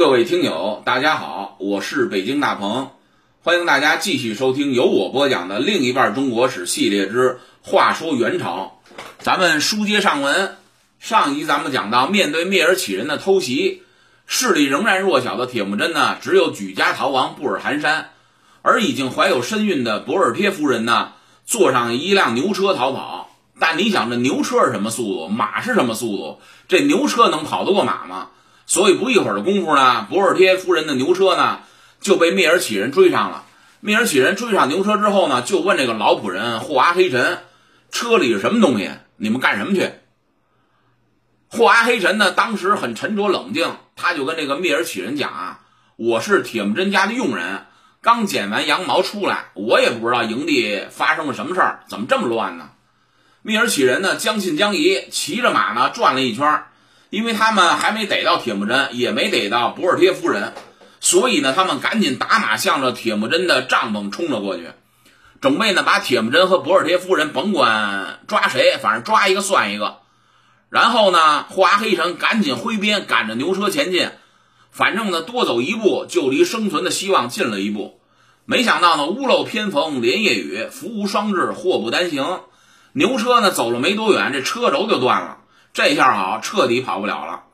各位听友，大家好，我是北京大鹏，欢迎大家继续收听由我播讲的另一半中国史系列之《话说元朝》。咱们书接上文，上一集咱们讲到，面对蔑尔乞人的偷袭，势力仍然弱小的铁木真呢，只有举家逃亡布尔寒山，而已经怀有身孕的博尔帖夫人呢，坐上一辆牛车逃跑。但你想，这牛车是什么速度？马是什么速度？这牛车能跑得过马吗？所以不一会儿的功夫呢，博尔帖夫人的牛车呢就被蔑尔乞人追上了。蔑尔乞人追上牛车之后呢，就问这个老仆人霍阿黑臣：“车里是什么东西？你们干什么去？”霍阿黑臣呢，当时很沉着冷静，他就跟这个蔑尔乞人讲啊：“我是铁木真家的佣人，刚剪完羊毛出来，我也不知道营地发生了什么事儿，怎么这么乱呢？”蔑尔乞人呢，将信将疑，骑着马呢转了一圈，因为他们还没逮到铁木真，也没逮到博尔帖夫人，所以呢，他们赶紧打马向着铁木真的帐篷冲了过去，准备呢把铁木真和博尔帖夫人甭管抓谁，反正抓一个算一个。然后呢，霍阿黑城赶紧挥鞭赶着牛车前进，反正呢多走一步就离生存的希望近了一步。没想到呢，屋漏偏逢连夜雨，福无双至，祸不单行。牛车呢走了没多远，这车轴就断了。这下好，彻底跑不了了。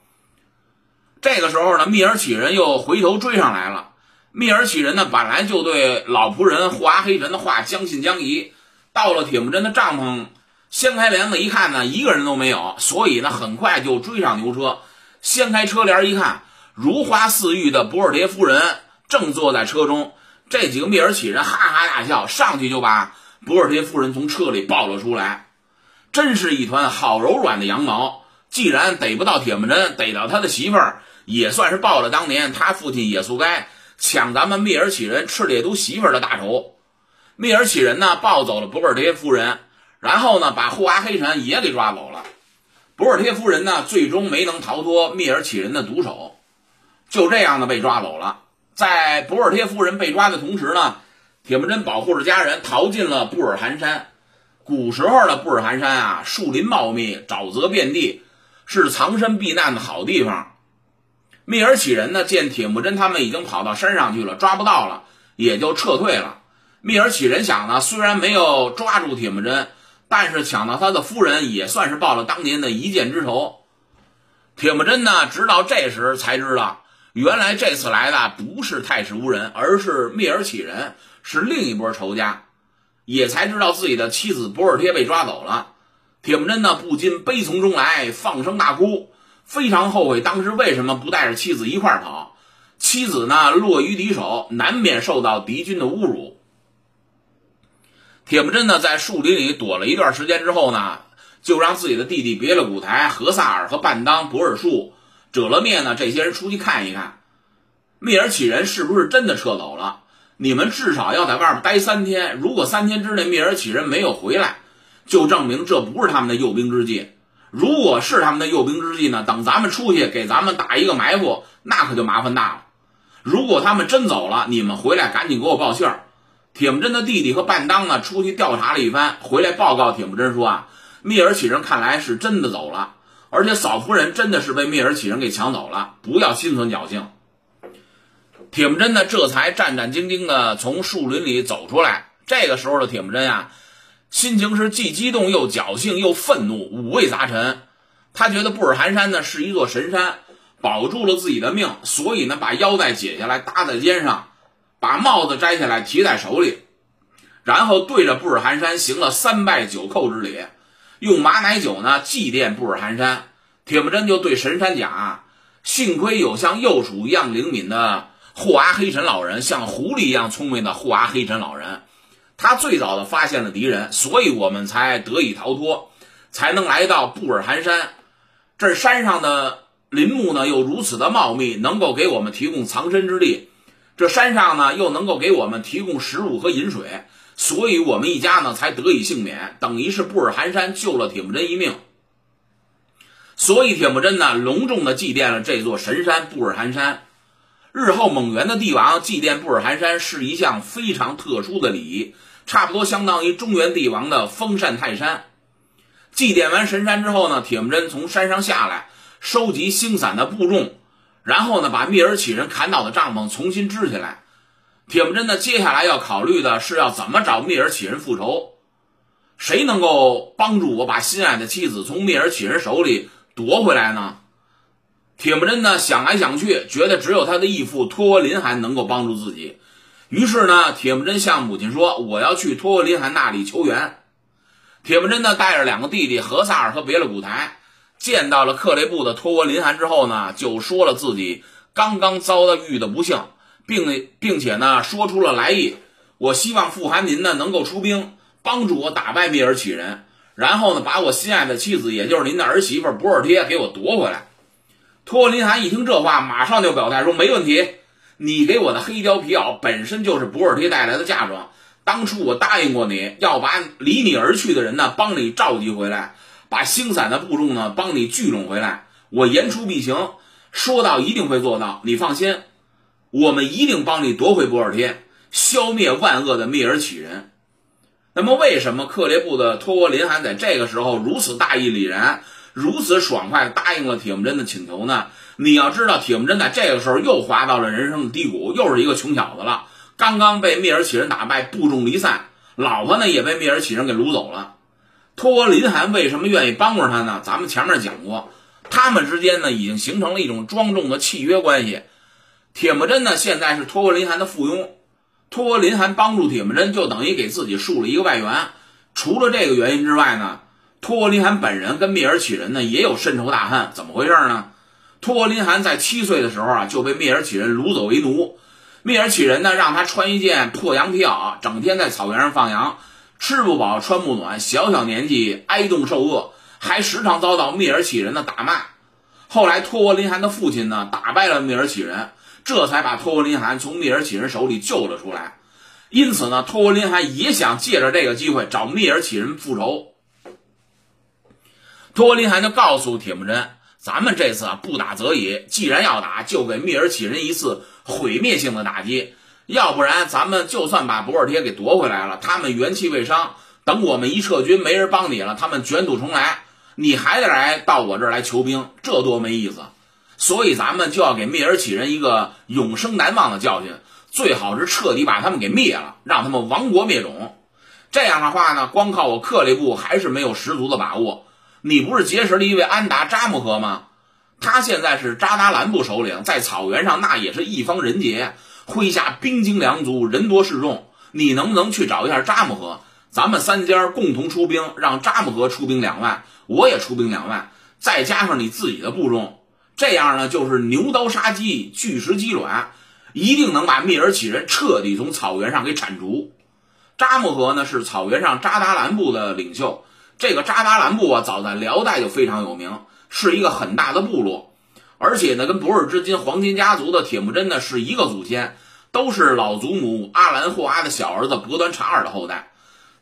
这个时候呢，密尔乞人又回头追上来了。密尔乞人呢本来就对老仆人霍阿黑臣的话将信将疑，到了铁木真的帐篷，掀开帘子一看呢，一个人都没有，所以呢很快就追上牛车。掀开车帘一看，如花似玉的博尔帖夫人正坐在车中。这几个密尔乞人哈哈大笑，上去就把。博尔帖夫人从车里抱了出来，真是一团好柔软的羊毛。既然逮不到铁木真，逮到他的媳妇儿，也算是报了当年他父亲也速该抢咱们蔑尔乞人赤烈都媳妇儿的大仇。蔑尔乞人呢，抱走了博尔帖夫人，然后呢，把霍阿黑臣也给抓走了。博尔帖夫人呢，最终没能逃脱蔑尔乞人的毒手，就这样呢被抓走了。在博尔帖夫人被抓的同时呢。铁木真保护着家人逃进了布尔寒山。古时候的布尔寒山啊，树林茂密，沼泽遍地，是藏身避难的好地方。蔑尔乞人呢，见铁木真他们已经跑到山上去了，抓不到了，也就撤退了。蔑尔乞人想呢，虽然没有抓住铁木真，但是抢到他的夫人，也算是报了当年的一箭之仇。铁木真呢，直到这时才知道，原来这次来的不是太史无人，而是蔑尔乞人。是另一波仇家，也才知道自己的妻子博尔帖被抓走了。铁木真呢不禁悲从中来，放声大哭，非常后悔当时为什么不带着妻子一块跑。妻子呢落于敌手，难免受到敌军的侮辱。铁木真呢在树林里躲了一段时间之后呢，就让自己的弟弟别了古台、何萨尔和半当、博尔术、折了面呢这些人出去看一看，蔑尔乞人是不是真的撤走了。你们至少要在外面待三天，如果三天之内蔑尔乞人没有回来，就证明这不是他们的诱兵之计。如果是他们的诱兵之计呢？等咱们出去给咱们打一个埋伏，那可就麻烦大了。如果他们真走了，你们回来赶紧给我报信儿。铁木真的弟弟和半当呢，出去调查了一番，回来报告铁木真说啊，蔑尔乞人看来是真的走了，而且嫂夫人真的是被蔑尔乞人给抢走了，不要心存侥幸。铁木真呢，这才战战兢兢地从树林里走出来。这个时候的铁木真呀，心情是既激动又侥幸又愤怒，五味杂陈。他觉得布尔寒山呢是一座神山，保住了自己的命，所以呢把腰带解下来搭在肩上，把帽子摘下来提在手里，然后对着布尔寒山行了三拜九叩之礼，用马奶酒呢祭奠布尔寒山。铁木真就对神山讲：“幸亏有像幼鼠一样灵敏的。”霍阿黑臣老人像狐狸一样聪明的霍阿黑臣老人，他最早的发现了敌人，所以我们才得以逃脱，才能来到布尔寒山。这山上的林木呢又如此的茂密，能够给我们提供藏身之地。这山上呢又能够给我们提供食物和饮水，所以我们一家呢才得以幸免，等于是布尔寒山救了铁木真一命。所以铁木真呢隆重的祭奠了这座神山布尔寒山。日后蒙元的帝王祭奠布尔寒山是一项非常特殊的礼仪，差不多相当于中原帝王的封禅泰山。祭奠完神山之后呢，铁木真从山上下来，收集星散的部众，然后呢，把蔑尔乞人砍倒的帐篷重新支起来。铁木真呢，接下来要考虑的是要怎么找蔑尔乞人复仇，谁能够帮助我把心爱的妻子从蔑尔乞人手里夺回来呢？铁木真呢，想来想去，觉得只有他的义父托沃林汗能够帮助自己。于是呢，铁木真向母亲说：“我要去托沃林汗那里求援。”铁木真呢，带着两个弟弟何萨尔和别勒古台，见到了克雷布的托沃林汗之后呢，就说了自己刚刚遭到遇的不幸。并并且呢，说出了来意。我希望富汗您呢能够出兵帮助我打败蔑尔乞人，然后呢把我心爱的妻子，也就是您的儿媳妇博尔贴给我夺回来。托林汗一听这话，马上就表态说：“没问题，你给我的黑貂皮袄本身就是博尔贴带来的嫁妆。当初我答应过你要把离你而去的人呢帮你召集回来，把星散的部众呢帮你聚拢回来。我言出必行，说到一定会做到，你放心。”我们一定帮你夺回博尔贴，消灭万恶的蔑尔乞人。那么，为什么克烈部的托沃林汗在这个时候如此大义凛然、如此爽快答应了铁木真的请求呢？你要知道，铁木真在这个时候又滑到了人生的低谷，又是一个穷小子了。刚刚被蔑尔乞人打败，部众离散，老婆呢也被蔑尔乞人给掳走了。托沃林汗为什么愿意帮助他呢？咱们前面讲过，他们之间呢已经形成了一种庄重的契约关系。铁木真呢，现在是托沃林汗的附庸，托沃林汗帮助铁木真，就等于给自己树了一个外援。除了这个原因之外呢，托沃林汗本人跟蔑尔乞人呢也有深仇大恨。怎么回事呢？托沃林汗在七岁的时候啊，就被蔑尔乞人掳走为奴。蔑尔乞人呢，让他穿一件破羊皮袄，整天在草原上放羊，吃不饱穿不暖，小小年纪挨冻受饿，还时常遭到蔑尔乞人的打骂。后来托沃林汗的父亲呢，打败了蔑尔乞人。这才把托沃林汗从蔑尔乞人手里救了出来，因此呢，托沃林汗也想借着这个机会找蔑尔乞人复仇。托林汗就告诉铁木真：“咱们这次啊，不打则已，既然要打，就给蔑尔乞人一次毁灭性的打击，要不然咱们就算把博尔贴给夺回来了，他们元气未伤，等我们一撤军，没人帮你了，他们卷土重来，你还得来到我这儿来求兵，这多没意思。”所以咱们就要给蔑尔乞人一个永生难忘的教训，最好是彻底把他们给灭了，让他们亡国灭种。这样的话呢，光靠我克里布还是没有十足的把握。你不是结识了一位安达扎木合吗？他现在是扎达兰部首领，在草原上那也是一方人杰，麾下兵精粮足，人多势众。你能不能去找一下扎木合？咱们三家共同出兵，让扎木合出兵两万，我也出兵两万，再加上你自己的部众。这样呢，就是牛刀杀鸡，巨石击卵，一定能把蔑尔乞人彻底从草原上给铲除。扎木合呢是草原上扎达兰部的领袖，这个扎达兰部啊，早在辽代就非常有名，是一个很大的部落，而且呢，跟博尔之金黄金家族的铁木真呢是一个祖先，都是老祖母阿兰霍阿的小儿子伯端查尔的后代。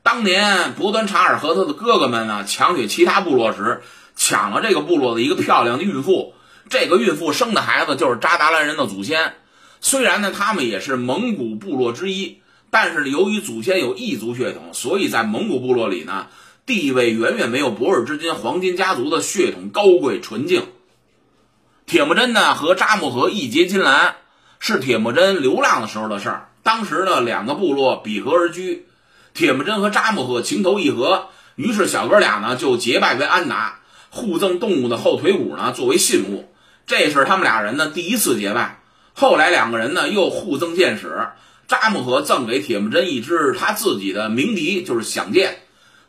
当年伯端查尔和他的哥哥们呢抢取其他部落时，抢了这个部落的一个漂亮的孕妇。这个孕妇生的孩子就是扎达兰人的祖先，虽然呢他们也是蒙古部落之一，但是由于祖先有异族血统，所以在蒙古部落里呢地位远远没有博尔之金黄金家族的血统高贵纯净。铁木真呢和扎木合义结金兰，是铁木真流浪的时候的事儿。当时呢两个部落比河而居，铁木真和扎木合情投意合，于是小哥俩呢就结拜为安达，互赠动物的后腿骨呢作为信物。这是他们俩人呢第一次结拜，后来两个人呢又互赠剑矢，扎木合赠给铁木真一支他自己的鸣笛，就是响箭，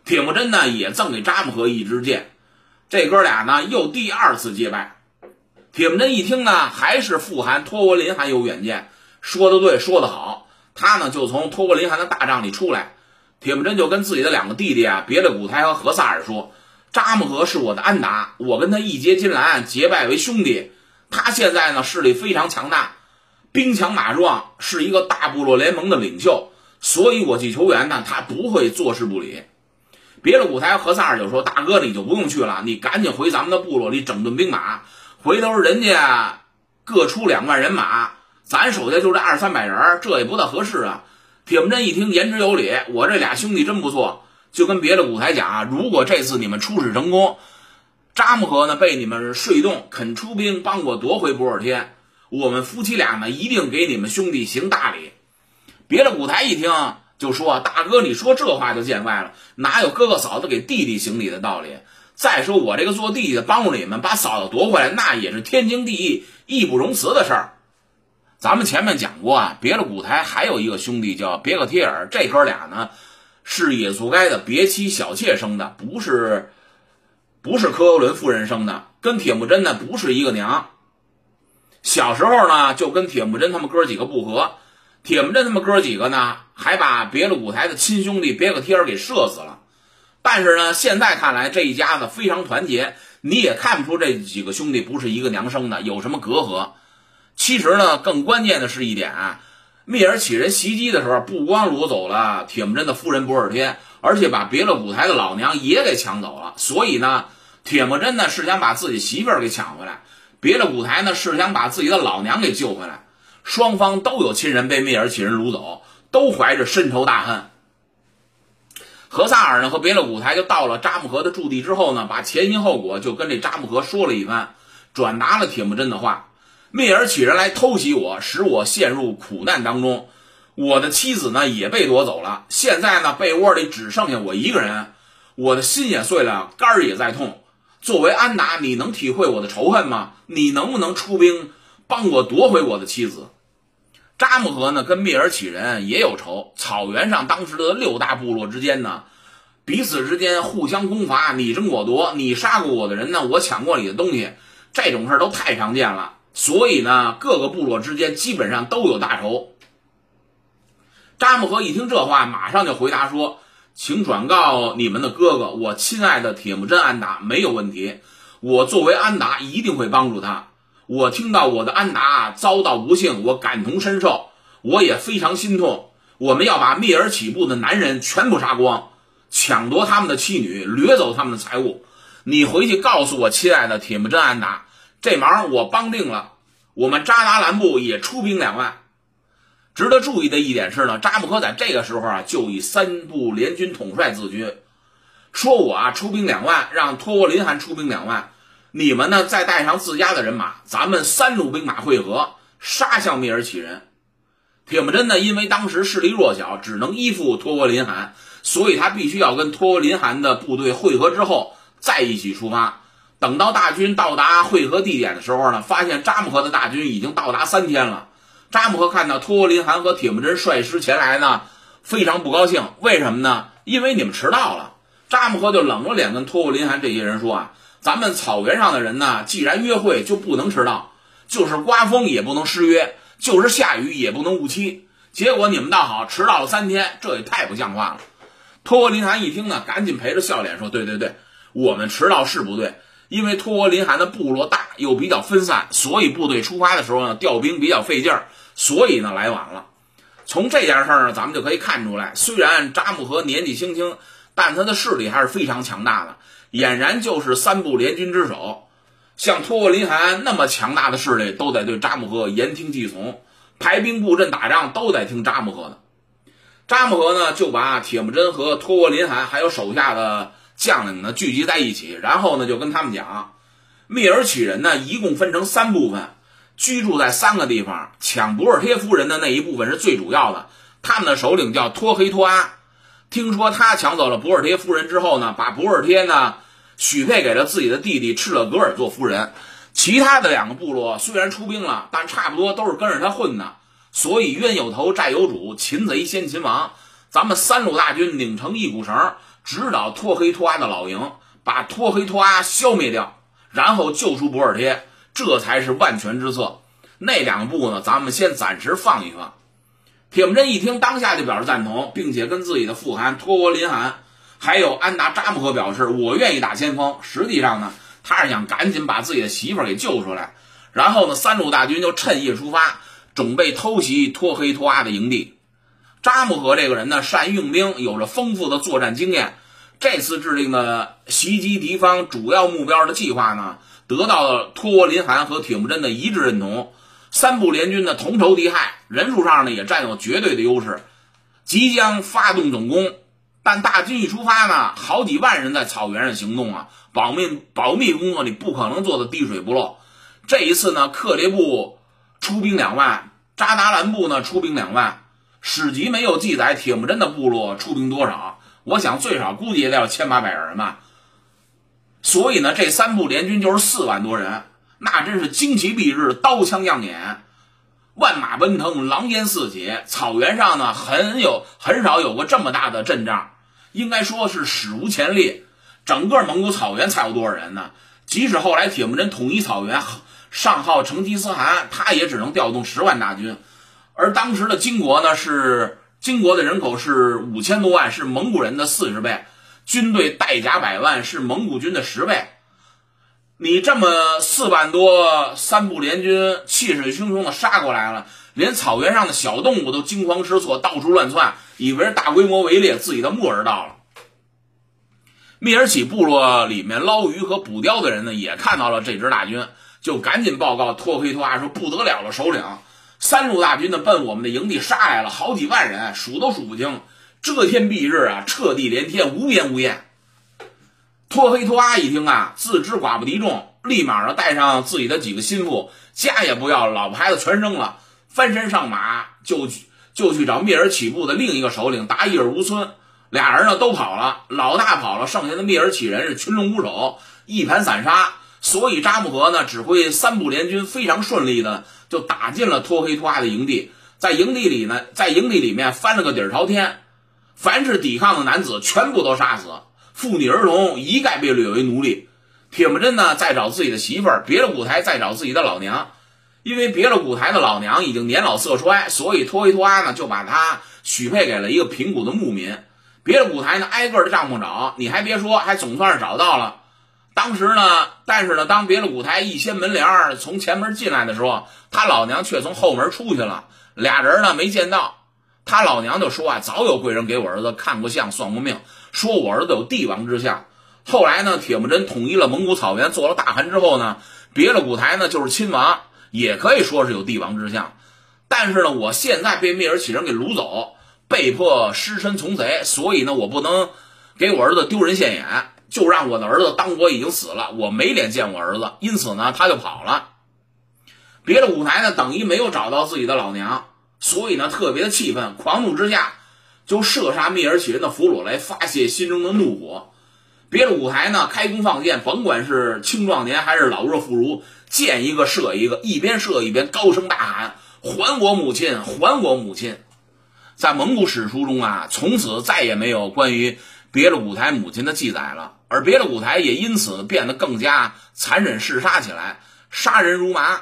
铁木真呢也赠给扎木合一支剑，这哥俩呢又第二次结拜。铁木真一听呢，还是富汗托沃林汗有远见，说的对，说的好，他呢就从托沃林汗的大帐里出来，铁木真就跟自己的两个弟弟啊，别的古台和何萨尔说。扎木合是我的安达，我跟他义结金兰，结拜为兄弟。他现在呢势力非常强大，兵强马壮，是一个大部落联盟的领袖，所以我去求援呢，他不会坐视不理。别的舞台和萨尔就说：“大哥，你就不用去了，你赶紧回咱们的部落里整顿兵马。回头人家各出两万人马，咱手下就这二三百人，这也不大合适啊。”铁木真一听，言之有理，我这俩兄弟真不错。就跟别的舞台讲啊，如果这次你们出使成功，扎木合呢被你们说动，肯出兵帮我夺回博尔天，我们夫妻俩呢一定给你们兄弟行大礼。”别的古台一听就说啊：“大哥，你说这话就见外了，哪有哥哥嫂子给弟弟行礼的道理？再说我这个做弟弟的帮助你们把嫂子夺回来，那也是天经地义、义不容辞的事儿。”咱们前面讲过啊，别的古台还有一个兄弟叫别克帖尔，这哥俩呢是野素该的别妻小妾生的，不是不是科尤伦夫人生的，跟铁木真呢不是一个娘。小时候呢就跟铁木真他们哥几个不和，铁木真他们哥几个呢还把别的古台的亲兄弟别克帖儿给射死了。但是呢，现在看来这一家子非常团结，你也看不出这几个兄弟不是一个娘生的，有什么隔阂。其实呢，更关键的是一点啊，密尔起人袭击的时候，不光掳走了铁木真的夫人博尔天，而且把别的古台的老娘也给抢走了。所以呢，铁木真呢是想把自己媳妇儿给抢回来，别的古台呢是想把自己的老娘给救回来。双方都有亲人被密尔起人掳走，都怀着深仇大恨。何萨尔呢和别的古台就到了扎木合的驻地之后呢，把前因后果就跟这扎木合说了一番，转达了铁木真的话。蔑尔起人来偷袭我，使我陷入苦难当中。我的妻子呢也被夺走了。现在呢被窝里只剩下我一个人，我的心也碎了，肝儿也在痛。作为安达，你能体会我的仇恨吗？你能不能出兵帮我夺回我的妻子？扎木合呢跟蔑尔乞人也有仇。草原上当时的六大部落之间呢，彼此之间互相攻伐，你争我夺。你杀过我的人呢，我抢过你的东西，这种事都太常见了。所以呢，各个部落之间基本上都有大仇。扎木合一听这话，马上就回答说：“请转告你们的哥哥，我亲爱的铁木真安达没有问题。我作为安达，一定会帮助他。我听到我的安达遭到不幸，我感同身受，我也非常心痛。我们要把密尔起部的男人全部杀光，抢夺他们的妻女，掠走他们的财物。你回去告诉我亲爱的铁木真安达。”这忙我帮定了，我们扎达兰部也出兵两万。值得注意的一点是呢，扎木合在这个时候啊，就以三部联军统帅自居，说我啊出兵两万，让托沃林汗出兵两万，你们呢再带上自家的人马，咱们三路兵马会合，杀向蔑尔乞人。铁木真呢，因为当时势力弱小，只能依附托沃林汗，所以他必须要跟托沃林汗的部队会合之后，再一起出发。等到大军到达会合地点的时候呢，发现扎木合的大军已经到达三天了。扎木合看到托林汗和铁木真率师前来呢，非常不高兴。为什么呢？因为你们迟到了。扎木合就冷着脸跟托林汗这些人说啊：“咱们草原上的人呢，既然约会就不能迟到，就是刮风也不能失约，就是下雨也不能误期。结果你们倒好，迟到了三天，这也太不像话了。”托林汗一听呢，赶紧陪着笑脸说：“对对对，我们迟到是不对。”因为托沃林汗的部落大又比较分散，所以部队出发的时候呢，调兵比较费劲儿，所以呢来晚了。从这件事儿呢，咱们就可以看出来，虽然扎木合年纪轻轻，但他的势力还是非常强大的，俨然就是三部联军之首。像托沃林汗那么强大的势力，都得对扎木合言听计从，排兵布阵打仗都得听扎木合的。扎木合呢，就把铁木真和托沃林汗还有手下的。将领呢聚集在一起，然后呢就跟他们讲，密尔起人呢一共分成三部分，居住在三个地方。抢博尔贴夫人的那一部分是最主要的，他们的首领叫托黑托阿。听说他抢走了博尔贴夫人之后呢，把博尔贴呢许配给了自己的弟弟赤勒格尔做夫人。其他的两个部落虽然出兵了，但差不多都是跟着他混的，所以冤有头债有主，擒贼先擒王。咱们三路大军拧成一股绳。直捣托黑托阿的老营，把托黑托阿消灭掉，然后救出博尔贴，这才是万全之策。那两步呢，咱们先暂时放一放。铁木真一听，当下就表示赞同，并且跟自己的副汗托沃林汗还有安达扎木合表示：“我愿意打先锋。”实际上呢，他是想赶紧把自己的媳妇给救出来。然后呢，三路大军就趁夜出发，准备偷袭托黑托阿的营地。扎木合这个人呢，善于用兵，有着丰富的作战经验。这次制定的袭击敌方主要目标的计划呢，得到了托沃林汗和铁木真的一致认同。三部联军的同仇敌忾，人数上呢也占有绝对的优势，即将发动总攻。但大军一出发呢，好几万人在草原上行动啊，保密保密工作你不可能做的滴水不漏。这一次呢，克烈部。出兵两万，扎达兰部呢出兵两万，史籍没有记载铁木真的部落出兵多少，我想最少估计也得有千八百人吧。所以呢，这三部联军就是四万多人，那真是旌旗蔽日，刀枪亮眼，万马奔腾，狼烟四起。草原上呢，很有很少有过这么大的阵仗，应该说是史无前例。整个蒙古草原才有多少人呢？即使后来铁木真统一草原，上号成吉思汗，他也只能调动十万大军。而当时的金国呢，是金国的人口是五千多万，是蒙古人的四十倍。军队带甲百万，是蒙古军的十倍。你这么四万多三部联军气势汹汹的杀过来了，连草原上的小动物都惊慌失措，到处乱窜，以为是大规模围猎，自己的末日到了。密尔起部落里面捞鱼和捕雕的人呢，也看到了这支大军，就赶紧报告托黑托阿说：“不得了了，首领，三路大军呢奔我们的营地杀来了，好几万人，数都数不清。”遮天蔽日啊，彻地连天，无边无沿。托黑托阿一听啊，自知寡不敌众，立马呢带上自己的几个心腹，家也不要，老婆孩子全扔了，翻身上马就就去找灭尔起部的另一个首领达伊尔乌村。俩人呢都跑了，老大跑了，剩下的灭尔起人是群龙无首，一盘散沙。所以扎木合呢指挥三部联军非常顺利的就打进了托黑托阿的营地，在营地里呢，在营地里面翻了个底儿朝天。凡是抵抗的男子，全部都杀死；妇女儿童一概被掠为奴隶。铁木真呢，再找自己的媳妇儿；别了古台，再找自己的老娘。因为别了古台的老娘已经年老色衰，所以托一托阿呢，就把她许配给了一个平谷的牧民。别了古台呢，挨个的帐篷找，你还别说，还总算是找到了。当时呢，但是呢，当别了古台一掀门帘从前门进来的时候，他老娘却从后门出去了，俩人呢没见到。他老娘就说啊，早有贵人给我儿子看过相、算过命，说我儿子有帝王之相。后来呢，铁木真统一了蒙古草原，做了大汗之后呢，别了古台呢就是亲王，也可以说是有帝王之相。但是呢，我现在被灭尔乞人给掳走，被迫失身从贼，所以呢，我不能给我儿子丢人现眼，就让我的儿子当我已经死了，我没脸见我儿子，因此呢，他就跑了。别的古台呢，等于没有找到自己的老娘。所以呢，特别的气愤，狂怒之下就射杀灭尔起人的俘虏来发泄心中的怒火。别的舞台呢，开弓放箭，甭管是青壮年还是老弱妇孺，见一个射一个，一边射一边高声大喊：“还我母亲！还我母亲！”在蒙古史书中啊，从此再也没有关于别的舞台母亲的记载了，而别的舞台也因此变得更加残忍嗜杀起来，杀人如麻。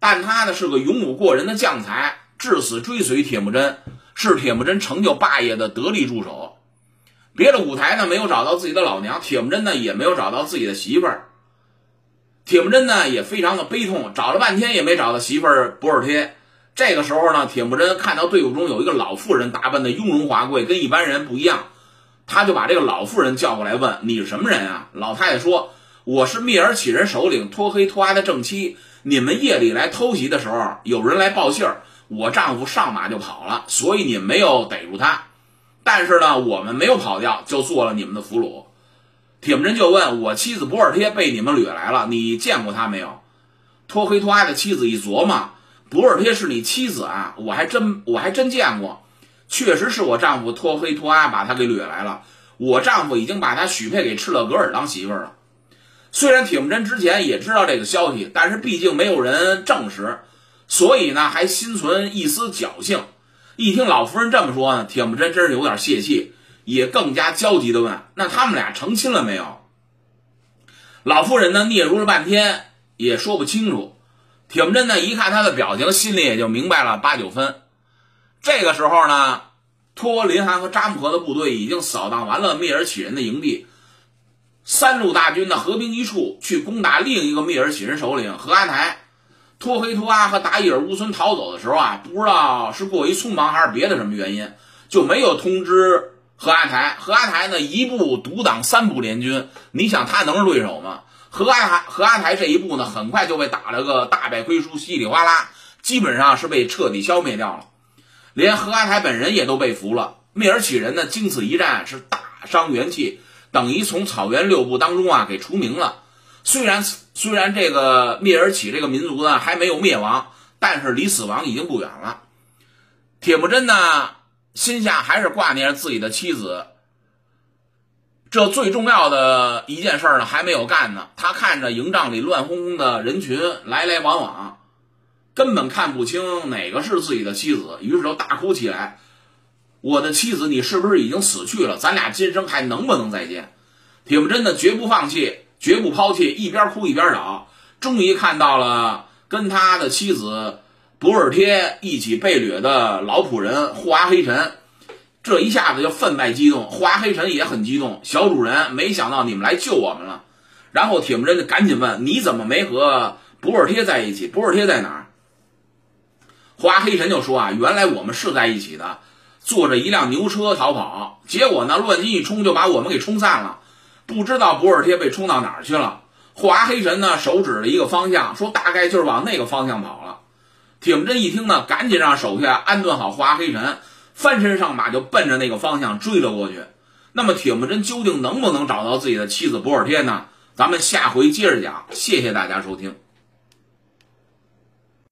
但他呢是个勇武过人的将才，至死追随铁木真，是铁木真成就霸业的得力助手。别的舞台呢没有找到自己的老娘，铁木真呢也没有找到自己的媳妇儿。铁木真呢也非常的悲痛，找了半天也没找到媳妇儿博尔贴。这个时候呢，铁木真看到队伍中有一个老妇人打扮的雍容华贵，跟一般人不一样，他就把这个老妇人叫过来问：“你是什么人啊？”老太太说：“我是密尔起人首领托黑托阿的正妻。”你们夜里来偷袭的时候，有人来报信儿，我丈夫上马就跑了，所以你没有逮住他。但是呢，我们没有跑掉，就做了你们的俘虏。铁木真就问我妻子博尔贴被你们掠来了，你见过他没有？托黑托阿的妻子一琢磨，博尔贴是你妻子啊，我还真我还真见过，确实是我丈夫托黑托阿把他给掠来了。我丈夫已经把他许配给赤勒格尔当媳妇了。虽然铁木真之前也知道这个消息，但是毕竟没有人证实，所以呢还心存一丝侥幸。一听老夫人这么说呢，铁木真真是有点泄气，也更加焦急的问：“那他们俩成亲了没有？”老夫人呢嗫嚅了半天也说不清楚。铁木真呢一看他的表情，心里也就明白了八九分。这个时候呢，托林汗和扎木合的部队已经扫荡完了密尔起人的营地。三路大军呢合兵一处，去攻打另一个密尔起人首领和阿台。托黑托阿和达伊尔乌孙逃走的时候啊，不知道是过于匆忙还是别的什么原因，就没有通知和阿台。和阿台呢一步独挡三部联军，你想他能是对手吗？和阿台和阿台这一步呢，很快就被打了个大败亏输，稀里哗啦，基本上是被彻底消灭掉了。连和阿台本人也都被俘了。灭尔起人呢，经此一战是大伤元气。等于从草原六部当中啊给除名了，虽然虽然这个蔑尔乞这个民族呢还没有灭亡，但是离死亡已经不远了。铁木真呢，心下还是挂念着自己的妻子。这最重要的一件事呢，还没有干呢。他看着营帐里乱哄哄的人群来来往往，根本看不清哪个是自己的妻子，于是就大哭起来：“我的妻子，你是不是已经死去了？咱俩今生还能不能再见？”铁木真呢，绝不放弃，绝不抛弃，一边哭一边找，终于看到了跟他的妻子博尔贴一起被掠的老仆人霍阿黑臣。这一下子就分外激动，花黑臣也很激动。小主人，没想到你们来救我们了。然后铁木真就赶紧问：“你怎么没和博尔贴在一起？博尔贴在哪儿？”花黑臣就说：“啊，原来我们是在一起的，坐着一辆牛车逃跑，结果呢，乱军一冲就把我们给冲散了。不知道博尔贴被冲到哪儿去了。”华黑神呢，手指了一个方向，说：“大概就是往那个方向跑了。”铁木真一听呢，赶紧让手下安顿好华黑神。翻身上马就奔着那个方向追了过去。那么铁木真究竟能不能找到自己的妻子博尔贴呢？咱们下回接着讲。谢谢大家收听。